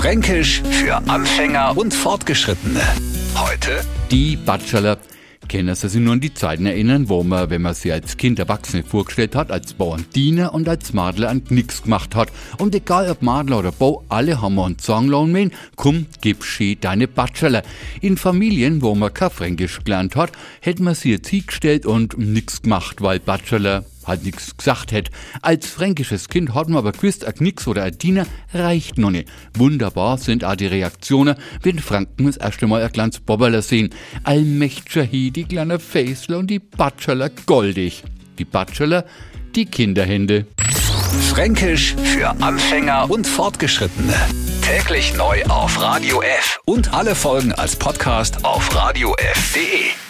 Fränkisch für Anfänger und Fortgeschrittene. Heute Die Bachelor. Können Sie sich nur an die Zeiten erinnern, wo man, wenn man sie als Kind Erwachsene vorgestellt hat, als Bauern Diener und als Madler an nix gemacht hat. Und egal ob Madler oder Bau, alle haben wir einen Songlohn mein, komm, gib schee deine Bachelor. In Familien, wo man kein Fränkisch gelernt hat, hätte man sie jetzt hingestellt und nix gemacht, weil Bachelor halt nix gesagt hätt. Als fränkisches Kind hat man aber gewusst, a Knicks oder a Diener reicht noch nicht. Wunderbar sind auch die Reaktionen, wenn Franken das erste Mal ein kleines Bobberler sehen. Allmächtiger hi, die kleine Faisler und die Bachelor goldig. Die Bachelor, die Kinderhände. Fränkisch für Anfänger und Fortgeschrittene. Täglich neu auf Radio F und alle Folgen als Podcast auf radiof.de.